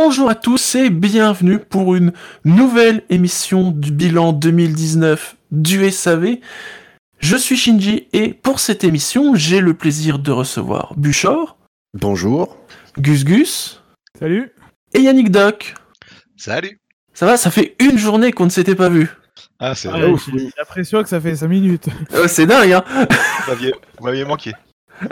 Bonjour à tous et bienvenue pour une nouvelle émission du bilan 2019 du SAV. Je suis Shinji et pour cette émission, j'ai le plaisir de recevoir Buchor. Bonjour. Gus Gus. Salut. Et Yannick Doc. Salut. Ça va, ça fait une journée qu'on ne s'était pas vu. Ah, c'est ah, J'ai l'impression que ça fait 5 minutes. Oh, c'est dingue, hein Vous m'aviez manqué.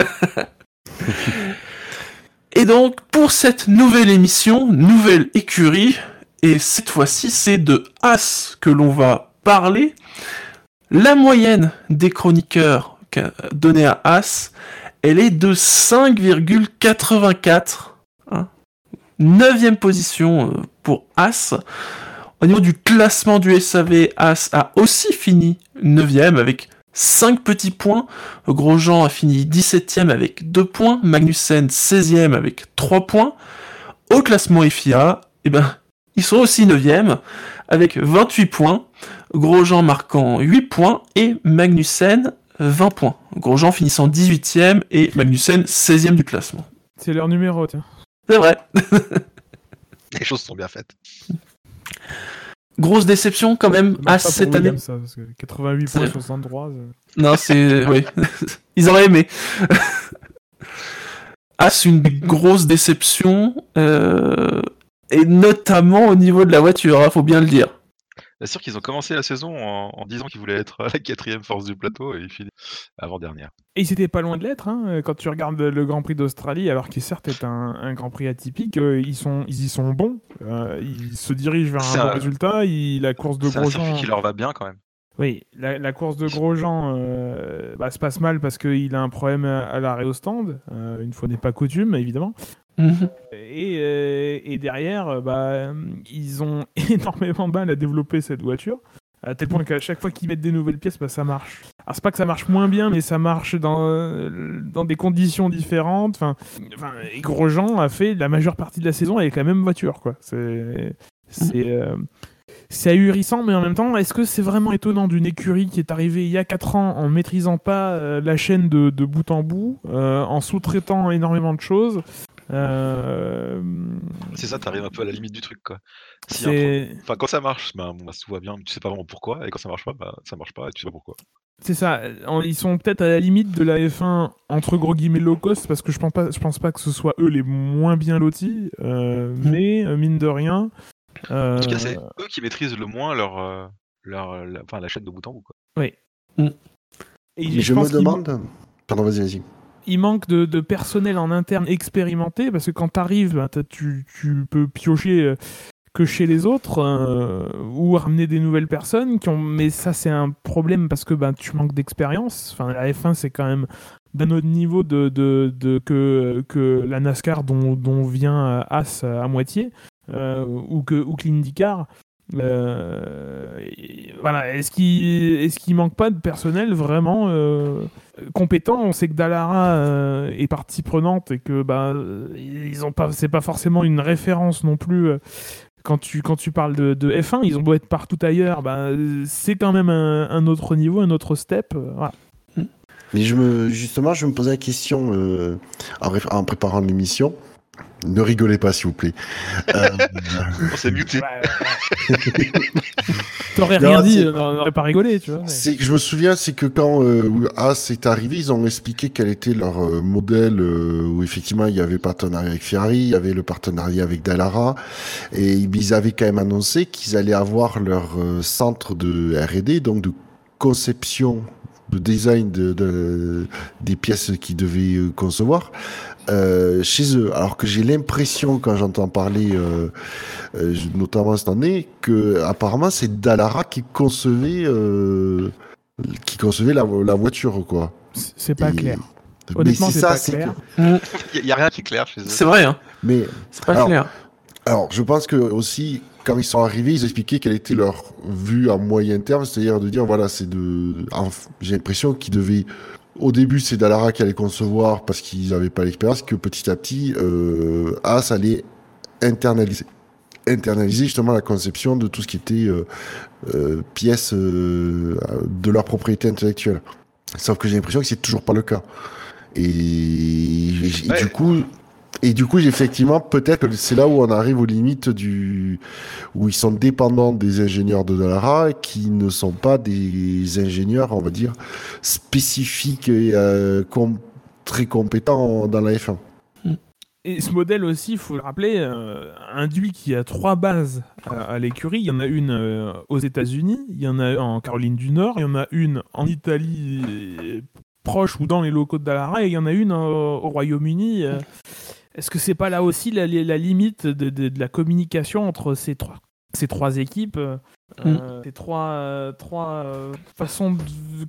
Et donc, pour cette nouvelle émission, nouvelle écurie, et cette fois-ci, c'est de As que l'on va parler. La moyenne des chroniqueurs donnée à As, elle est de 5,84. Hein. Neuvième position euh, pour As. Au niveau du classement du SAV, As a aussi fini neuvième avec 5 petits points. Grosjean a fini 17ème avec 2 points. Magnussen 16ème avec 3 points. Au classement FIA, eh ben, ils sont aussi 9ème avec 28 points. Grosjean marquant 8 points et Magnussen 20 points. Grosjean finissant 18ème et Magnussen 16ème du classement. C'est leur numéro, tiens. C'est vrai. Les choses sont bien faites. Grosse déception quand même à cette année. Ça, parce que 88 points 63. Non, c'est. oui. Ils auraient aimé. As une grosse déception, euh, et notamment au niveau de la voiture, il hein, faut bien le dire. Bien sûr qu'ils ont commencé la saison en, disant qu'ils voulaient être la quatrième force du plateau et ils finissent avant-dernière. Et ils étaient pas loin de l'être, hein, quand tu regardes le Grand Prix d'Australie, alors qu'il certes est un, Grand Prix atypique, euh, ils, sont, ils y sont bons, euh, ils se dirigent vers un, bon résultat, la course de Grosjean... C'est un qui leur va bien quand même. Oui, la, course de Grosjean euh, bah, se passe mal parce qu'il a un problème à, l'arrêt au stand, une fois n'est pas coutume évidemment. Mhm. Euh, et, derrière, euh, bah, ils ont énormément de mal à développer cette voiture. À tel point qu'à chaque fois qu'ils mettent des nouvelles pièces, bah, ça marche. Alors c'est pas que ça marche moins bien, mais ça marche dans, euh, dans des conditions différentes. Enfin, enfin, et Grosjean a fait la majeure partie de la saison avec la même voiture, quoi. C'est, c'est, c'est ahurissant, mais en même temps, est-ce que c'est vraiment étonnant d'une écurie qui est arrivée il y a 4 ans en maîtrisant pas la chaîne de, de, bout en bout, en sous-traitant énormément de choses, euh, c'est ça, t'arrives un peu à la limite du truc, quoi. enfin, quand ça marche, bah, bah, tout va bien, tu sais pas vraiment pourquoi, et quand ça marche pas, bah, ça marche pas, et tu sais pas pourquoi. C'est ça, ils sont peut-être à la limite de la F1 entre gros guillemets low cost, parce que je pense pas, je pense pas que ce soit eux les moins bien lotis, euh, mm. mais euh, mine de rien. En tout cas, c'est eux qui maîtrisent le moins leur, leur, enfin, la chaîne de bout en bout, quoi. Oui. Mm. Et je, me demande. Pardon, vas-y, vas-y il manque de, personnel en interne expérimenté parce que quand tu arrives, ben, tu, peux piocher euh, que chez les autres euh, ou ramener des nouvelles personnes mais ça c'est un problème parce que ben tu manques d'expérience. Enfin la F1 c'est quand même d'un autre niveau que, la NASCAR dont, vient As à moitié euh, ou que ou que euh, voilà, est-ce qu'il est-ce qu'il manque pas de personnel vraiment euh, compétent? On sait que Dallara euh, est partie prenante et que bah ils ont pas, c'est pas forcément une référence non plus. quand tu, quand tu parles de, de F1, ils ont beau être partout ailleurs, bah, c'est quand même un, autre niveau, un autre step. Mais je me, justement, je me posais la question en, préparant l'émission. Ne rigolez pas, s'il vous plaît. Euh... On s'est muté. T'aurais rien dit, on n'aurait pas rigolé, tu vois. C'est que je me souviens, c'est que quand euh, As est arrivé, ils ont expliqué quel était leur euh, modèle, euh, où effectivement il y avait le partenariat avec Ferrari, il y avait le partenariat avec Dallara, et ils avaient quand même annoncé qu'ils allaient avoir leur euh, centre de R&D, donc de conception de design de, de, des pièces qu'ils devaient concevoir euh, chez eux. Alors que j'ai l'impression, quand j'entends parler, euh, euh, notamment cette année, que apparemment c'est Dallara qui concevait, euh, qui concevait la, la voiture, quoi. C'est pas clair. Honnêtement, c'est pas clair. Il n'y a rien qui est clair chez eux. C'est vrai, hein. Mais c'est pas clair. Alors, je pense que aussi, quand ils sont arrivés, ils expliquaient quelle était leur vue à moyen terme, c'est-à-dire de dire, voilà, c'est de, j'ai l'impression qu'ils devaient au début, c'est Dallara qui allait concevoir parce qu'ils n'avaient pas l'expérience, que petit à petit, euh, As allait internaliser. Internaliser justement la conception de tout ce qui était euh, euh pièces euh, de leur propriété intellectuelle. Sauf que j'ai l'impression que c'est toujours pas le cas. Et, du coup, Et du coup, effectivement, peut-être c'est là où on arrive aux limites du où ils sont dépendants des ingénieurs de Dallara qui ne sont pas des ingénieurs, on va dire, spécifiques et euh, très compétents dans la F1. Et ce modèle aussi, il faut le rappeler, euh, induit qu'il y a trois bases à, l'écurie. Il y en a une euh, aux États-Unis, il y en a en Caroline du Nord, il y en a une en Italie proche ou dans les locaux de Dallara, et il y en a une au, Royaume-Uni. Est-ce que c'est pas là aussi la, limite de, la communication entre ces trois, ces trois équipes euh, mm. Ces trois, euh, trois euh, façons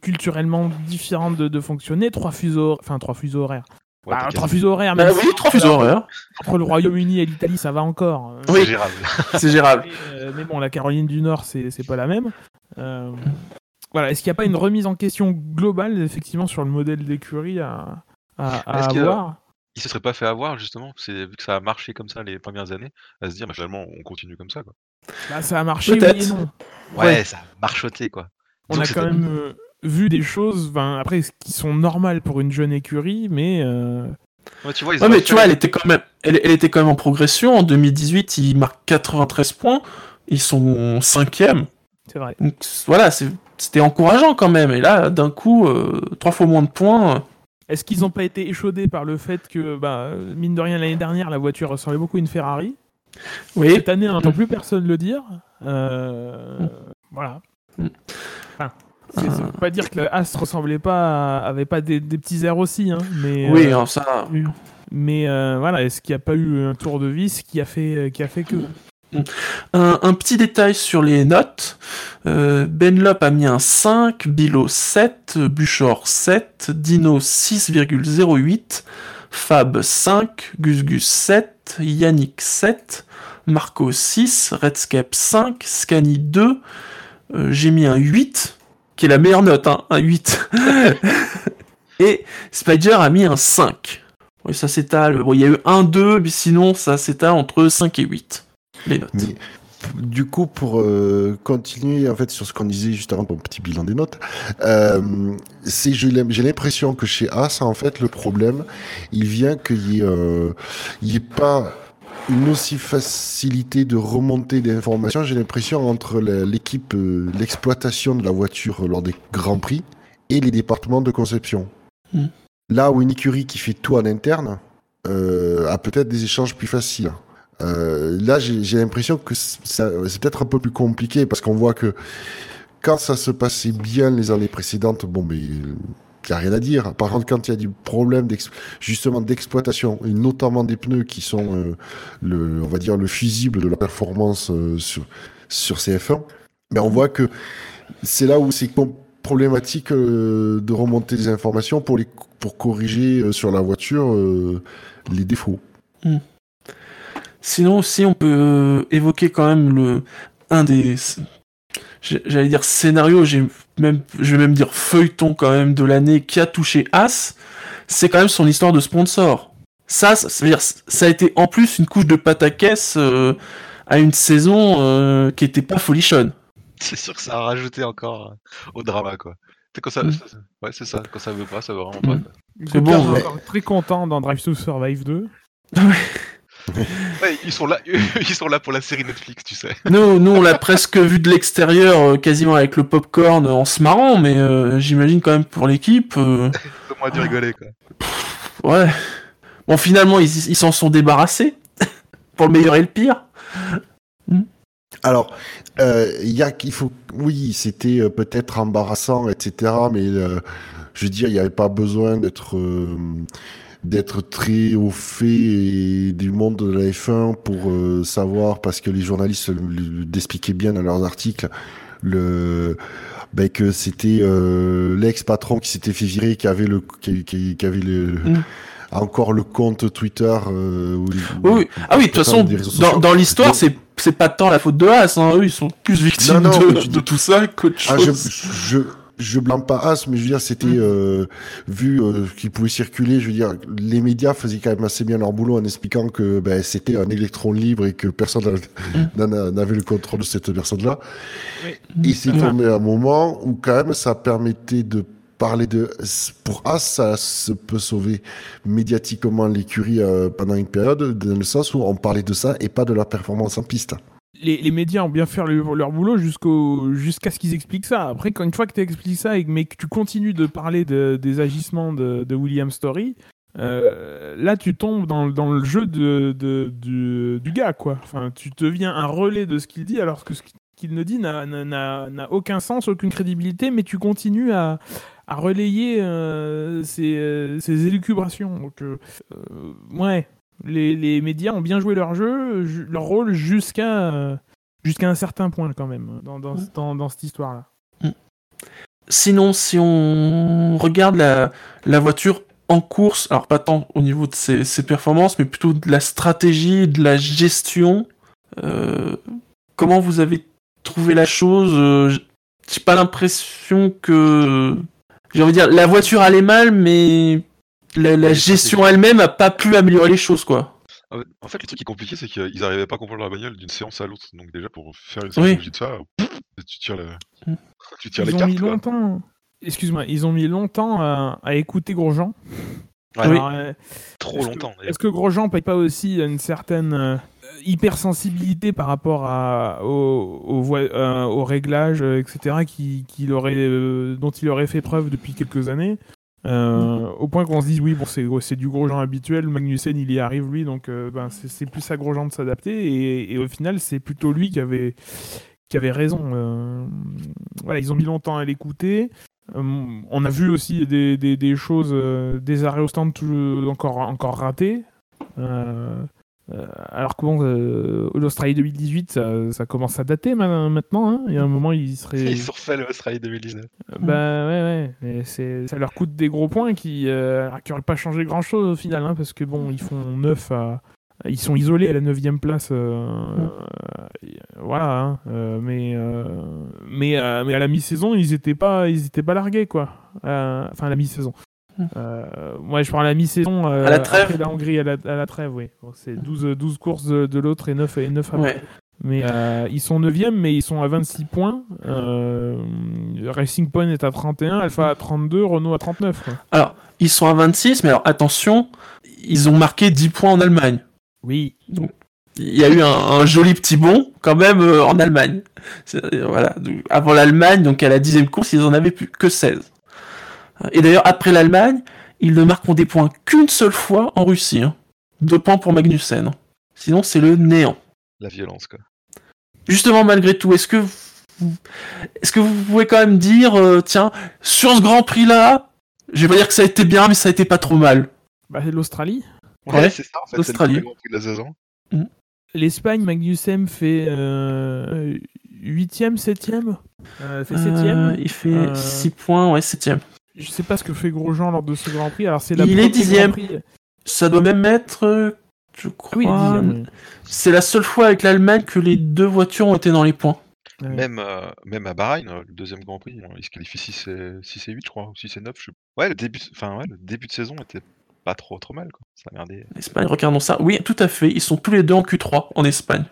culturellement différentes de, fonctionner, trois fuseaux, enfin trois fuseaux horaires. Bah, trois fuseaux horaires, bah oui, trois fuseaux horaires. Entre le Royaume-Uni et l'Italie, ça va encore. Oui, c'est gérable. c'est gérable. Mais, bon, la Caroline du Nord, c'est pas la même. voilà, est-ce qu'il n'y a pas une remise en question globale, effectivement, sur le modèle d'écurie à, à, avoir? Il se serait pas fait avoir justement, c'est vu que ça a marché comme ça les premières années, à se dire bah, finalement on continue comme ça quoi. Bah, ça a marché oui et non. Ouais, ça a marchoté quoi. On a quand même euh, vu des choses, après qui sont normales pour une jeune écurie, mais. Euh... Ouais, tu vois, mais tu vois, elle était quand même, elle, était quand même en progression. En 2018, ils marquent 93 points, ils sont cinquième. C'est vrai. Donc, voilà, c'était encourageant quand même. Et là, d'un coup, euh, trois fois moins de points. Est-ce qu'ils n'ont pas été échaudés par le fait que, bah, mine de rien, l'année dernière, la voiture ressemblait beaucoup à une Ferrari? Oui. Cette année, on n'entend plus personne le dire. Euh, voilà. Enfin, ça veut pas dire que As ressemblait pas, avait pas des, petits airs aussi, hein, mais. Oui, euh, ça. Mais euh, voilà, est-ce qu'il n'y a pas eu un tour de vis qui a fait, qui a fait que? Un, petit détail sur les notes. Euh, Benlop a mis un 5, Bilo 7, Buchor 7, Dino 6,08, Fab 5, Gus Gus 7, Yannick 7, Marco 6, Redscape 5, Scani 2, euh, j'ai mis un 8, qui est la meilleure note, hein, un 8. Et Spider a mis un 5. Oui, ça il y a eu un 2, mais sinon ça s'étale entre 5 et 8 notes. du coup, pour euh, continuer en fait sur ce qu'on disait juste avant, mon petit bilan des notes, euh, c'est j'ai l'impression que chez As, en fait, le problème, il vient qu'il n'y ait, euh, ait pas une aussi facilité de remonter des informations, j'ai l'impression, entre l'équipe, euh, l'exploitation de la voiture lors des grands prix et les départements de conception. Hmm. Là où une écurie qui fait tout en interne euh, a peut-être des échanges plus faciles. Euh, là, j'ai l'impression que c'est peut-être un peu plus compliqué parce qu'on voit que quand ça se passait bien les années précédentes, bon, mais il n'y a rien à dire. Par contre, quand il y a du problème justement d'exploitation, et notamment des pneus qui sont, euh, le, on va dire, le fusible de la performance euh, sur, sur CF1, mais on voit que c'est là où c'est problématique de remonter des informations pour, pour corriger sur la voiture les défauts. Hmm. Sinon aussi, on peut euh, évoquer quand même le un des j'allais dire scénario, j'ai même je vais même dire feuilleton quand même de l'année qui a touché As, c'est quand même son histoire de sponsor. Ça, ça, veut dire ça a été en plus une couche de pâte à caisse euh, à une saison euh, qui était pas folichonne. C'est sûr que ça a rajouté encore au drama quoi. Quand ça, mm. ouais, c'est ça. Quand ça veut pas, ça veut vraiment pas. Mm. C'est bon. On est très content dans Drive to Survive 2. ils sont là, ils sont là pour la série Netflix, tu sais. Nous, nous on l'a presque vu de l'extérieur, euh, quasiment avec le popcorn en se marrant, mais euh, j'imagine quand même pour l'équipe. Euh... moins dû rigoler, quoi. ouais. Bon, finalement, ils s'en sont débarrassés pour le meilleur et le pire. Hmm. Alors, il y a qu'il faut, oui, c'était peut-être embarrassant, etc. Mais je veux dire, il n'y avait pas besoin d'être d'être très au fait du monde de la F1 pour euh, savoir, parce que les journalistes l'expliquaient bien dans leurs articles, le ben, que c'était euh, l'ex-patron qui s'était fait virer, qui avait le qui, qui, avait le mm. encore le compte Twitter. Euh, oui, ah oui, de toute façon, dans, dans l'histoire, c'est c'est pas tant la faute de Haas, hein. eux ils sont plus victimes de, de, tout ça qu'autre chose. Ah, je, je je blâme pas As, mais je veux dire, c'était mm. euh, vu euh, qu'il pouvait circuler. Je veux dire, les médias faisaient quand même assez bien leur boulot en expliquant que ben, c'était un électron libre et que personne mm. n'avait le contrôle de cette personne-là. Oui. Et c'est tombé à un moment où quand même ça permettait de parler de pour As ça se peut sauver médiatiquement l'écurie euh, pendant une période dans le sens où on parlait de ça et pas de leur performance en piste. Les, médias ont bien fait leur, boulot jusqu'à ce qu'ils expliquent ça. Après, quand une fois que tu expliques ça et mais que tu continues de parler des agissements de, William Story, euh, là tu tombes dans, le jeu du, gars quoi. Enfin, tu deviens un relais de ce qu'il dit alors que ce qu'il ne dit n'a aucun sens, aucune crédibilité, mais tu continues à, relayer euh, euh, élucubrations. Donc, euh, ouais, les, les, médias ont bien joué leur jeu, leur rôle jusqu'à jusqu'à un certain point quand même dans, dans, dans, dans cette histoire-là. Mm. Sinon, si on regarde la, la voiture en course, alors pas tant au niveau de ses, ses performances, mais plutôt de la stratégie, de la gestion, comment vous avez trouvé la chose J'ai pas l'impression que j'ai envie de dire, la voiture allait mal, mais la, gestion elle-même a pas pu améliorer les choses, quoi. Ah en fait, le truc qui est compliqué, c'est qu'ils n'arrivaient pas à comprendre la bagnole d'une séance à l'autre. Donc déjà, pour faire une stratégie de ça, tu tires, mm. tu tires ils les ont cartes. Mis longtemps... Excuse-moi, ils ont mis longtemps à, écouter Grosjean. Euh, Trop longtemps. Est-ce que Grosjean paye pas aussi une certaine euh, hypersensibilité par rapport à, au, euh, au, réglage, etc., qui, qui aurait, euh, dont il aurait fait preuve depuis quelques années? Euh, au point qu'on se dise oui bon c'est du Grosjean habituel. Magnussen il y arrive lui donc ben, c'est plus à Grosjean de s'adapter. Et, au final c'est plutôt lui qui avait qui avait raison. Voilà ils ont mis longtemps à l'écouter. On a vu aussi des, des, choses des arrêts au stand encore encore ratés. Euh, alors que bon, euh, l'Australie 2018, ça, commence à dater maintenant. Hein. Il y a un moment, ils seraient. Ils refait l'Australie 2019. Euh, bah ouais, ouais. ça leur coûte des gros points qui n'auraient pas changé grand chose au final, hein, parce que bon, ils font 9 à. Ils sont isolés à la 9 place. voilà. Hein. mais, mais, mais à la mi-saison, ils n'étaient pas, ils étaient pas largués, quoi. enfin, à la mi-saison. Euh, moi, je prends la mi-saison. Euh, à la trêve La Hongrie, à la, trêve, oui. c'est 12, 12 courses de, l'autre et 9, et 9 après. Mais euh, ils sont 9e, mais ils sont à 26 points. Racing Point est à 31, Alpha à 32, Renault à 39. Alors, ils sont à 26, mais alors attention, ils ont marqué 10 points en Allemagne. Oui. Donc, il y a eu un, joli petit bond quand même en Allemagne. Voilà. Avant l'Allemagne, donc à la dixième course, ils en avaient plus que 16. Et d'ailleurs, après l'Allemagne, ils ne marqueront des points qu'une seule fois en Russie. Hein. Deux points pour Magnussen. Sinon, c'est le néant. La violence, quoi. Justement, malgré tout, est-ce que vous, est-ce que vous pouvez quand même dire, euh, tiens, sur ce Grand Prix-là, je vais pas dire que ça a été bien, mais ça a été pas trop mal. Bah, l'Australie. Ouais, c'est ça, en fait. L'Australie. C'est le Grand Prix de la saison. Mm. L'Espagne, Magnussen fait euh, 8ème, 7ème euh, fait 7ème. Euh, il fait 6 points, ouais, 7ème. Je sais pas ce que fait Grosjean lors de ce Grand Prix. Alors c'est la Il est dixième. Ça doit même être, je crois. c'est la seule fois avec l'Allemagne que les deux voitures ont été dans les points. Même, euh, même à Bahreïn, le deuxième Grand Prix, il se qualifie 6 et, 6 et 8, je crois, ou 6 et 9. Je... Ouais, le début, enfin, ouais, le début de saison était pas trop, trop mal. Quoi. Ça L'Espagne, regardons ça. Oui, tout à fait. Ils sont tous les deux en Q3 en Espagne. Bah,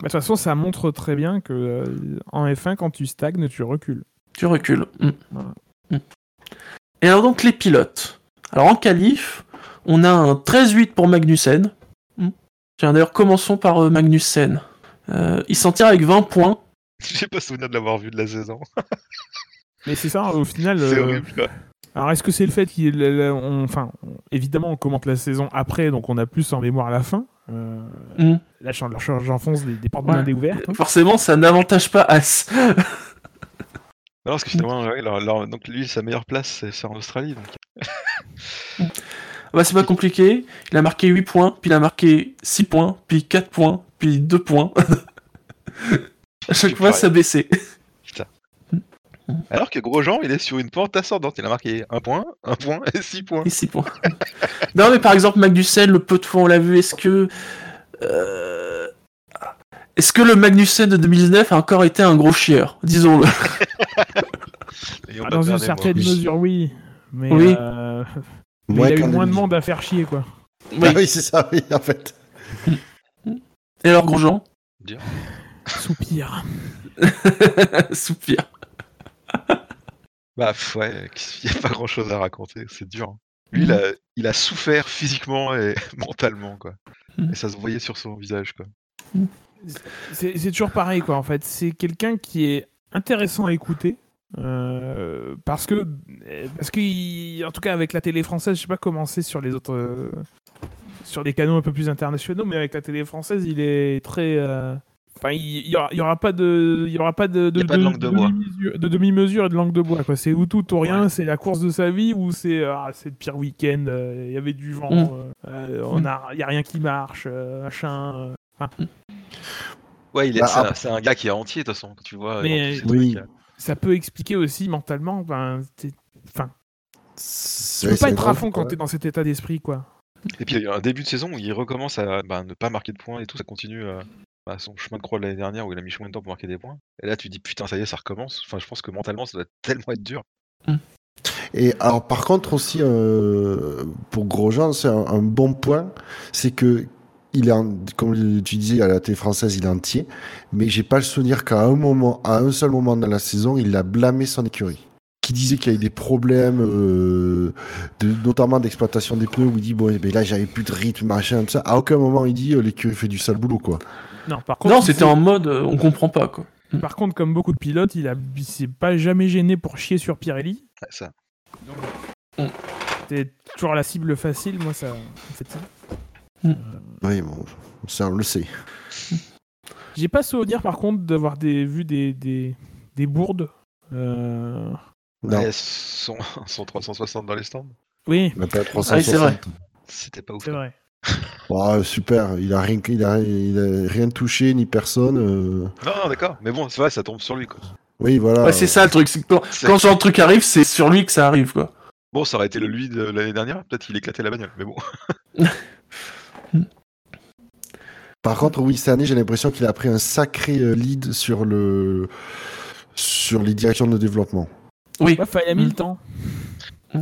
de toute façon, ça montre très bien que euh, en F1, quand tu stagnes, tu recules. Tu recules. Mm. Mm. Et alors donc les pilotes. Alors en qualif, on a un 13-8 pour Magnussen. Hmm. Tiens d'ailleurs commençons par euh, Magnussen. Euh, il s'en tire avec 20 points. J'ai pas souvenir de l'avoir vu de la saison. Mais c'est ça, au final. C'est euh, horrible quoi. Alors est-ce que c'est le fait qu'il, enfin, évidemment on commente la saison après, donc on a plus en mémoire à la fin. Hmm. Là, j'enfonce des, des portes ouais. ouvertes. Hein. Forcément, ça n'avantage pas As. Non, parce que finalement, donc lui, sa meilleure place, c'est en Australie. Donc... bah, c'est pas compliqué. Il a marqué 8 points, puis il a marqué 6 points, puis 4 points, puis 2 points. à chaque fois, ça baissait. Putain. Alors que Grosjean, il est sur une pente ascendante. Il a marqué 1 point, 1 point et 6 points. Et 6 points. non, mais par exemple, Magnussen, le peu de fois on l'a vu, est-ce que. Euh, est-ce que le Magnussen de 2019 a encore été un gros chieur Disons-le. Ah, dans une certaine mesure, oui. Mais, oui. Euh, il a eu moins de monde à faire chier, quoi. Oui, ah oui c'est ça, oui, en fait. Et alors, Grosjean? Soupir. Soupir. Bah ouais, il n'y a pas grand chose à raconter, c'est dur. hein. Lui, il, a, il a souffert physiquement et mentalement, quoi. Mhm. Et ça se voyait sur son visage, quoi. C'est c'est toujours pareil, quoi, en fait. C'est quelqu'un qui est intéressant à écouter. euh, parce que, parce que, en tout cas, avec la télé française, je sais pas comment c'est sur les autres, euh, sur des canaux un peu plus internationaux, mais avec la télé française, il est très, euh, enfin, il, il y aura, il y aura pas de, il y aura pas de, de demi-mesure- de demi-mesure et de langue de bois, quoi. C'est ou tout ou rien. C'est la course de sa vie ou c'est, ah, c'est le pire week-end. euh, Il y avait du vent. Mm. on a, il y a rien qui marche, euh, machin. euh. Enfin, Ouais, il est, Bah, c'est, un, après- c'est un gars qui est entier, de toute façon, quand tu vois. Mais, ces oui. trucs, euh. ça peut expliquer aussi mentalement. Ben, enfin, tu peux pas un être à fond quand t'es dans cet état d'esprit, quoi. Et puis il y a un début de saison où il recommence à bah, ne pas marquer de points et tout, ça continue euh, bah, son chemin de croix de l'année dernière où il a mis combien de temps pour marquer des points. Et là tu dis putain ça y est ça recommence. Enfin je pense que mentalement ça doit tellement être dur. Et alors, par contre, aussi, euh, pour Grosjean, c'est un, un bon point, c'est que il est, en- comme tu disais, à la télé française, il est entier, mais j'ai pas le souvenir qu'à un moment, à un seul moment dans la saison, il a blâmé son écurie. Qui disait qu'il y avait des problèmes, euh, de, notamment d'exploitation des pneus, où il dit, bon, eh ben là, j'avais plus de rythme, machin, tout ça. À aucun moment, il dit, euh, l'écurie fait du sale boulot, quoi. Non, par contre, Non, c'était en mode euh, on comprend pas quoi. par contre, comme beaucoup de pilotes, il a, il s'est pas jamais gêné pour chier sur Pirelli. Ouais, ça. C'était toujours la cible facile. Moi, ça me fatigue. Oui, bon, ça, on le sait. J'ai pas souvenir, par contre, d'avoir des, vu des, des, des bourdes. Euh, Non, Ouais, son, son 360 dans les stands, Oui, Ah oui, 360. c'est vrai. c'était pas ouf. c'est vrai. Ouais, super, il a, rien, il, a, il a rien touché, ni personne. euh. Non, non d'accord, mais bon c'est vrai ça tombe sur lui quoi. Oui, voilà. Ouais, c'est ça le truc. c'est Quand, quand ce genre de truc arrive, c'est sur lui que ça arrive quoi. Bon ça aurait été le lui de l'année dernière, peut-être qu'il éclatait la bagnole, mais bon. Par contre, oui, cette année, j'ai l'impression qu'il a pris un sacré euh, lead sur le sur les directions de développement. Oui. Ouais, enfin, il a mis Mm. le temps. Oui,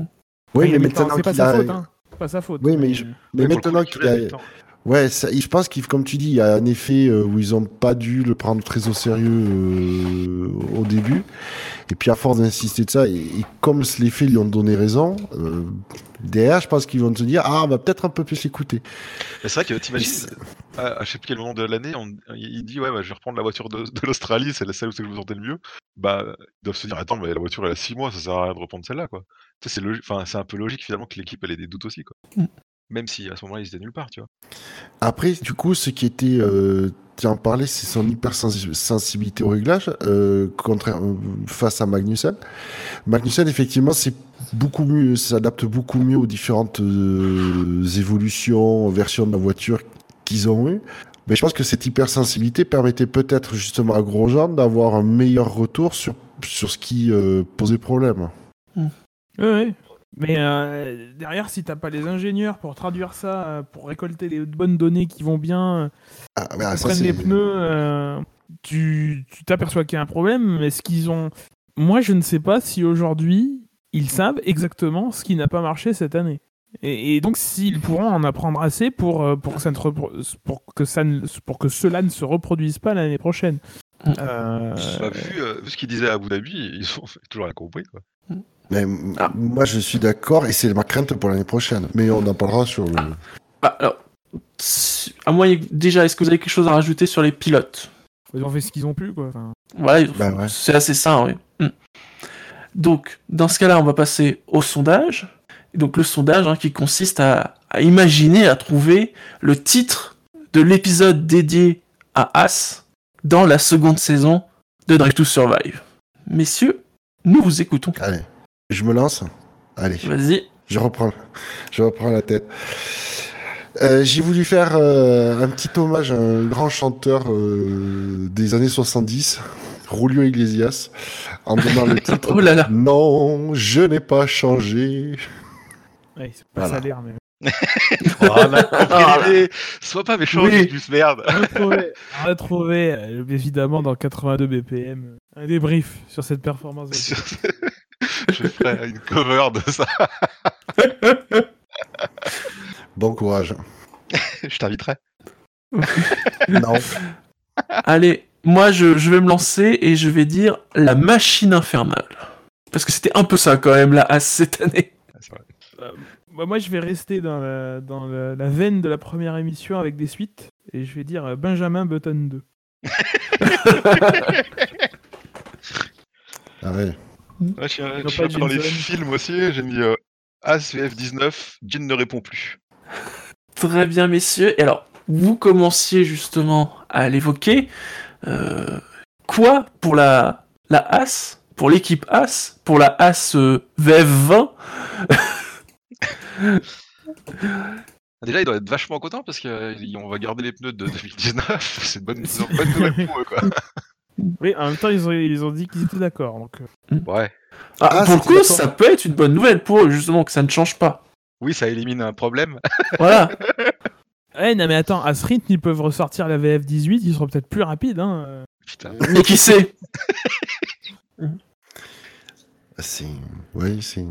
mais il a mis le temps. maintenant C'est pas qu'il sa a... faute, hein. C'est pas sa faute. Oui, mais maintenant qu'il a. ouais, ça- je pense qu'il, comme tu dis, il y a un effet euh, où ils ont pas dû le prendre très au sérieux euh, au début, et puis à force d'insister de ça, et, et comme les faits lui ont donné raison, euh, derrière, je pense qu'ils vont se dire, ah, on va peut-être un peu plus l'écouter. C'est vrai que t'imagines, à, à je sais plus quel moment de l'année, il dit ouais, bah, je vais reprendre la voiture de, de l'Australie, c'est la celle où je vous sentez le mieux. Bah, ils doivent se dire attends, mais la voiture elle a 6 mois, ça sert à rien de reprendre celle-là quoi. Tu sais, c'est logi- enfin, c'est un peu logique finalement que l'équipe elle ait des doutes aussi quoi. Mm. Même si à ce moment-là ils étaient nulle part, tu vois. Après, du coup, ce qui était, euh, tu en parlais, c'est son hypersensibilité au réglage, euh, contraire, euh, face à Magnussen. Magnussen, effectivement, c'est beaucoup mieux, s'adapte beaucoup mieux aux différentes euh, évolutions, versions de la voiture qu'ils ont eues. Mais je pense que cette hypersensibilité permettait peut-être justement à Grosjean d'avoir un meilleur retour sur, sur ce qui euh, posait problème. Ouais, ouais. Mais euh, derrière, si t'as pas les ingénieurs pour traduire ça, euh, pour récolter les bonnes données qui vont bien, Ah, mais ah, ça, prennent les pneus, euh, tu t'aperçois qu'il y a un problème. Mais ce qu'ils ont, moi, je ne sais pas si aujourd'hui ils savent exactement ce qui n'a pas marché cette année. Et, et donc, s'ils pourront en apprendre assez pour euh, pour que ça ne repro- pour que ça ne- pour que cela ne se reproduise pas l'année prochaine. Mm. Euh, Bah, vu, euh, vu ce qu'ils disaient à Abu Dhabi, ils ont toujours rien compris quoi. Mais Ah. moi, je suis d'accord, et c'est ma crainte pour l'année prochaine. Mais on en parlera sur le. Bah, alors, à moi déjà, est-ce que vous avez quelque chose à rajouter sur les pilotes? Ils ont fait ce qu'ils ont pu, quoi. Enfin, Voilà, ils- Bah ouais. c'est assez ça, oui. Hmm. Donc, dans ce cas-là, on va passer au sondage. Et donc, le sondage hein, qui consiste à, à imaginer, à trouver le titre de l'épisode dédié à As dans la seconde saison de Drive to Survive. Messieurs, nous vous écoutons. Allez, je me lance. Allez. Vas-y. Je reprends, je reprends la tête. Euh, J'ai voulu faire euh, un petit hommage à un grand chanteur euh, des années 70, Julio Iglesias, en donnant le titre Oh là là. Non, je n'ai pas changé. ouais, c'est pas Voilà. salaire, mais. L'idée. Sois pas méchant, Oui. plus merde. retrouver, retrouver évidemment dans 82 BPM un débrief sur cette performance. Je ferai une cover de ça. Bon courage. je t'inviterai. Non. Allez, moi je, je vais me lancer et je vais dire la machine infernale. Parce que c'était un peu ça quand même la As cette année. Ah. Bah, moi, je vais rester dans, la, dans la, la veine de la première émission avec des suites. Et je vais dire euh, Benjamin Button 2. Ah ouais. Ouais, je suis, je pas dans les films aussi, j'ai mis euh, As VF19, Jean ne répond plus. Très bien, messieurs. Et alors, vous commenciez justement à l'évoquer. Euh, quoi pour la, la As Pour l'équipe As Pour la As euh, VF20 Ah, Déjà, il doit être vachement content parce qu'on va garder les pneus de 2019. C'est une bonne, c'est une bonne nouvelle pour eux, quoi. Oui, en même temps, ils ont, ils ont dit qu'ils étaient d'accord. Donc, euh, Ouais. Ah, Ah, Pour le coup, ça peut être une bonne nouvelle pour eux, justement, que ça ne change pas. Oui, ça élimine un problème. Voilà. Eh, non, mais attends, à Sprint, ils peuvent ressortir la VF18, ils seront peut-être plus rapides. Hein. euh. Putain. Mais qui sait? C'est. Ouais, c'est.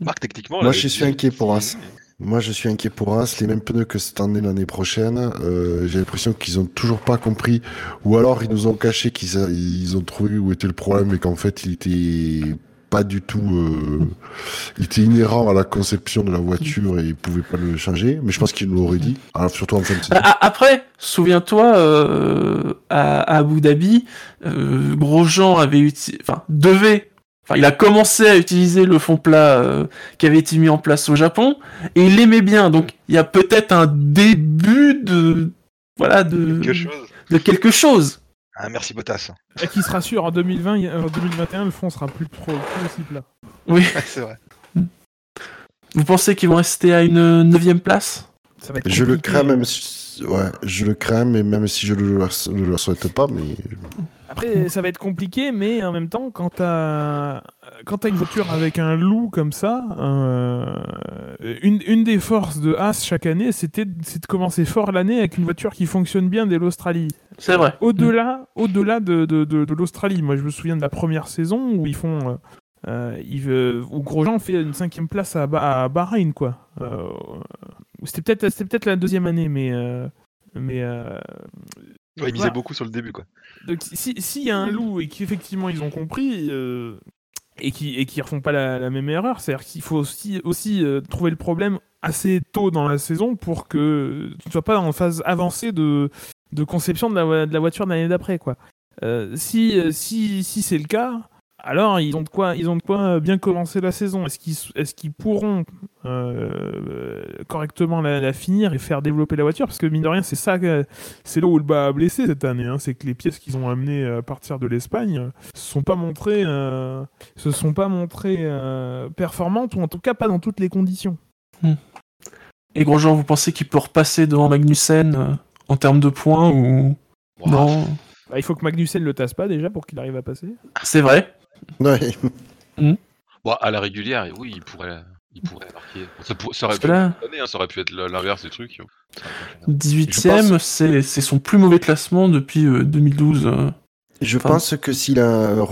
Marc, techniquement. Moi, je suis VF18, inquiet pour c'est- As. Moi, je suis inquiet pour As. Les mêmes pneus que cette année, l'année prochaine. Euh, J'ai l'impression qu'ils ont toujours pas compris. Ou alors, ils nous ont caché qu'ils ils ont trouvé où était le problème et qu'en fait, il était pas du tout. Euh, il était inhérent à la conception de la voiture et ils pouvaient pas le changer. Mais je pense qu'ils nous l'auraient dit. Alors, surtout en fin de saison. Après, souviens-toi, euh, à, Abu Dhabi, euh, Grosjean avait enfin, devait, enfin, il a commencé à utiliser le fond plat euh, qui avait été mis en place au Japon, et il l'aimait bien. Donc, il y a peut-être un début de, voilà, de, Quelque chose. de quelque chose. Ah, merci Bottas. Et qui sera sûr, en 2020, il y a- en 2021, le fond sera plus, pro, plus aussi plat. Oui. Ouais, c'est vrai. Vous pensez qu'ils vont rester à une neuvième place? Ça va être Je le crains même si... Ouais, je le crains, mais même si je le le souhaite pas, mais Après, ça va être compliqué, mais en même temps, quand t'as quand une voiture avec un loup comme ça, euh, une, une des forces de As chaque année, c'était c'est de commencer fort l'année avec une voiture qui fonctionne bien dès l'Australie. C'est vrai. Au-delà, au-delà de, de, de, de l'Australie, moi je me souviens de la première saison où ils font, euh, euh, ils, où Grosjean fait une cinquième place à, Ba- à Bahreïn quoi. Euh, c'était peut-être, c'était peut-être la deuxième année, mais mais euh, Ouais, il misait Voilà. beaucoup sur le début, quoi. donc si s'il y a un loup et qu'effectivement ils ont compris euh, et qui et qui refont pas la, la même erreur, c'est-à-dire qu'il faut aussi aussi euh, trouver le problème assez tôt dans la saison pour que tu ne sois pas en phase avancée de de conception de la, de la voiture de l'année d'après quoi. Euh, si si si c'est le cas, alors ils ont de quoi ils ont de quoi bien commencer la saison. Est-ce qu'ils est-ce qu'ils pourront euh, correctement la, la finir et faire développer la voiture? Parce que mine de rien c'est ça que- c'est là où le bas a blessé cette année. hein. C'est que les pièces qu'ils ont amenées à partir de l'Espagne euh, se sont pas montrées, euh, se sont pas montrées euh, performantes ou en tout cas pas dans toutes les conditions. Et Grosjean, vous pensez qu'il peut repasser devant Magnussen euh, en termes de points ou Wow. non? Bah, il faut que Magnussen le tasse pas déjà pour qu'il arrive à passer. C'est vrai. Ouais. Bon, à la régulière, oui, il pourrait, il pourrait marquer. Ça, pour- ça aurait pu là, année, hein, ça aurait pu être l'inverse des trucs. 18ème, c'est c'est son plus mauvais classement depuis euh, 2012. euh. Je Enfin- pense que s'il a un-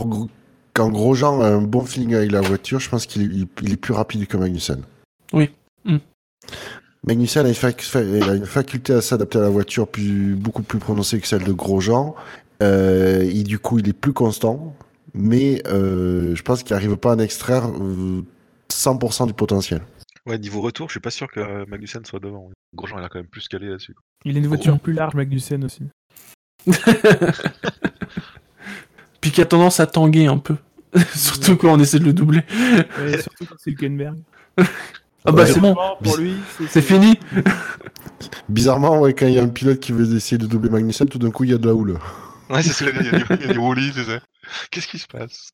quand Grosjean a un bon feeling avec la voiture, je pense qu'il est, plus rapide que Magnussen. Oui. Mm. Magnussen a une, fac- fa- il a une faculté à s'adapter à la voiture plus, beaucoup plus prononcée que celle de Grosjean. Euh, et du coup, il est plus constant. Mais euh, je pense qu'il n'arrive pas à en extraire euh, 100% du potentiel. Ouais, niveau retour, je suis pas sûr que euh, Magnussen soit devant. Grosjean, il a quand même plus calé là-dessus. Il a une voiture plus large Magnussen aussi. Puis qui a tendance à tanguer un peu. Surtout quand on essaie de le doubler. Surtout quand c'est Hülkenberg. Ah bah Ouais. c'est bon, Pour lui, c'est fini. Bizarrement, ouais, quand il y a un pilote qui veut essayer de doubler Magnussen, tout d'un coup, il y a de la houle. Ouais, c'est ce que il y a du- il y a du roulis, tu sais. Qu'est-ce qui se passe?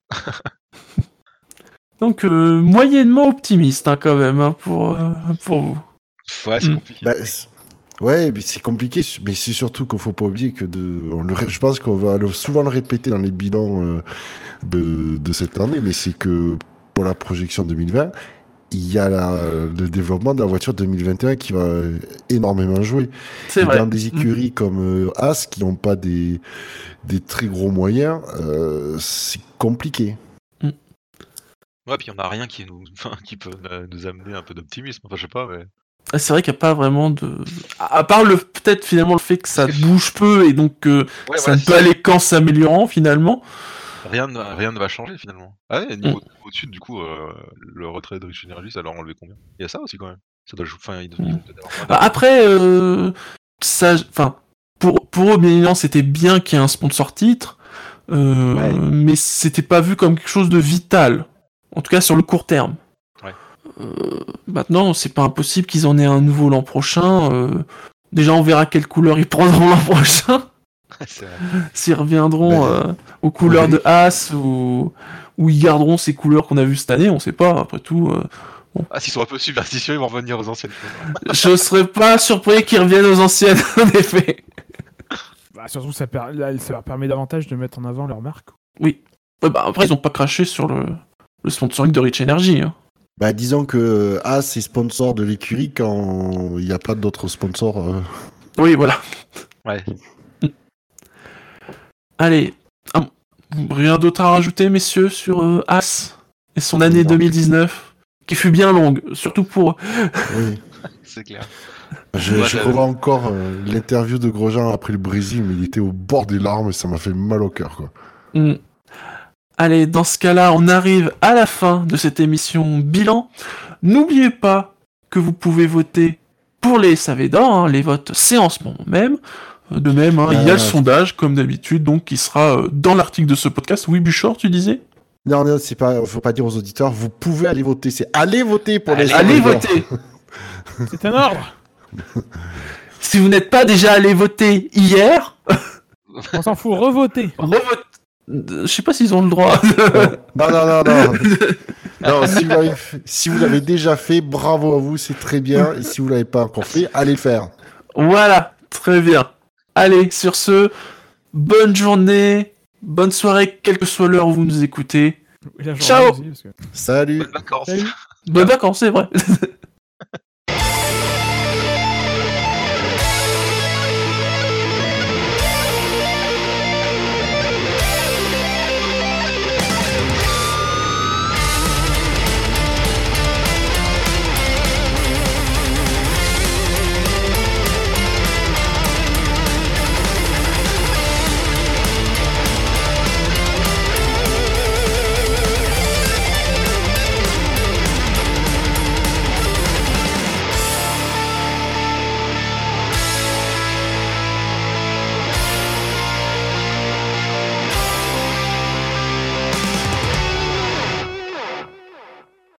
Donc euh, moyennement optimiste hein, quand même hein, pour, euh, pour vous. Ouais, c'est Mm. compliqué. Bah, c'est- ouais, mais c'est compliqué, mais c'est surtout qu'il faut pas oublier que de, on le ré- je pense qu'on va souvent le répéter dans les bilans euh, de, de cette année, mais c'est que pour la projection 2020, il y a la- le développement de la voiture 2021 qui va énormément jouer. C'est vrai. Dans des écuries comme euh, As qui n'ont pas des, des très gros moyens, euh, c'est compliqué. Ouais, puis on a rien qui nous, enfin, qui peut euh, nous amener un peu d'optimisme. Enfin, je sais pas, mais. Ah, C'est vrai qu'il n'y a pas vraiment de. À part le peut-être finalement le fait que ça bouge peu et donc euh, Ouais, ça voilà, ne c'est peut aller qu'en s'améliorant finalement. Rien, ne- rien ne va changer finalement. Ah ouais, niveau au-dessus, du coup, euh, le retrait de Rich Energy, ça leur a enlevé combien? Il y a ça aussi quand même. Ça doit jouer. Enfin, ils doivent- moins Bah, après, euh, ça, enfin, pour, pour eux, bien évidemment, c'était bien qu'il y ait un sponsor titre, euh, Ouais. mais c'était pas vu comme quelque chose de vital. En tout cas, sur le court terme. Ouais. Euh, maintenant, c'est pas impossible qu'ils en aient un nouveau l'an prochain. euh, déjà, on verra quelle couleur ils prendront l'an prochain. S'ils reviendront Ben, euh, aux couleurs oui. de As ou, ou ils garderont ces couleurs qu'on a vues cette année, on sait pas. Après tout, euh, Ah, s'ils sont un peu superstitieux, ils vont revenir aux anciennes je serais pas surpris qu'ils reviennent aux anciennes, en effet. Bah, surtout, ça, per- là, ça leur permet davantage de mettre en avant leur marque. Ouais, bah, après, ils ont pas craché sur le, le sponsoring de Rich Energy. hein. Bah, disons que As est sponsor de l'écurie quand il n'y a pas d'autres sponsors. euh. Oui, voilà. Ouais. Allez, ah, rien d'autre à rajouter, messieurs, sur euh, As et son année Non. 2019, qui fut bien longue, surtout pour. Oui. C'est clair. Je, revois encore euh, l'interview de Grosjean après le Brésil, mais il était au bord des larmes et ça m'a fait mal au cœur. Quoi. Hmm. Allez, dans ce cas-là, on arrive à la fin de cette émission bilan. N'oubliez pas que vous pouvez voter pour les SAV d'or, hein, les votes c'est en ce moment même. Euh, De même, hein, il y a Euh, le sondage, comme d'habitude, donc qui sera euh, dans l'article de ce podcast. Oui, Buchor, tu disais? Non, non, c'est pas, faut pas dire aux auditeurs, vous pouvez aller voter. C'est allez voter pour les Allez voter C'est un ordre Si vous n'êtes pas déjà allé voter hier, On s'en fout, revoter revote. Euh, Je sais pas s'ils ont le droit. Non, non, non, non. non si, vous si vous l'avez déjà fait, bravo à vous, c'est très bien. Et si vous l'avez pas encore fait, allez le faire. voilà, très bien. Allez, sur ce, bonne journée, bonne soirée, quelle que soit l'heure où vous nous écoutez. Et la journée Ciao aussi, parce que- Salut. Bonnes vacances. Salut. Bonnes vacances, c'est vrai.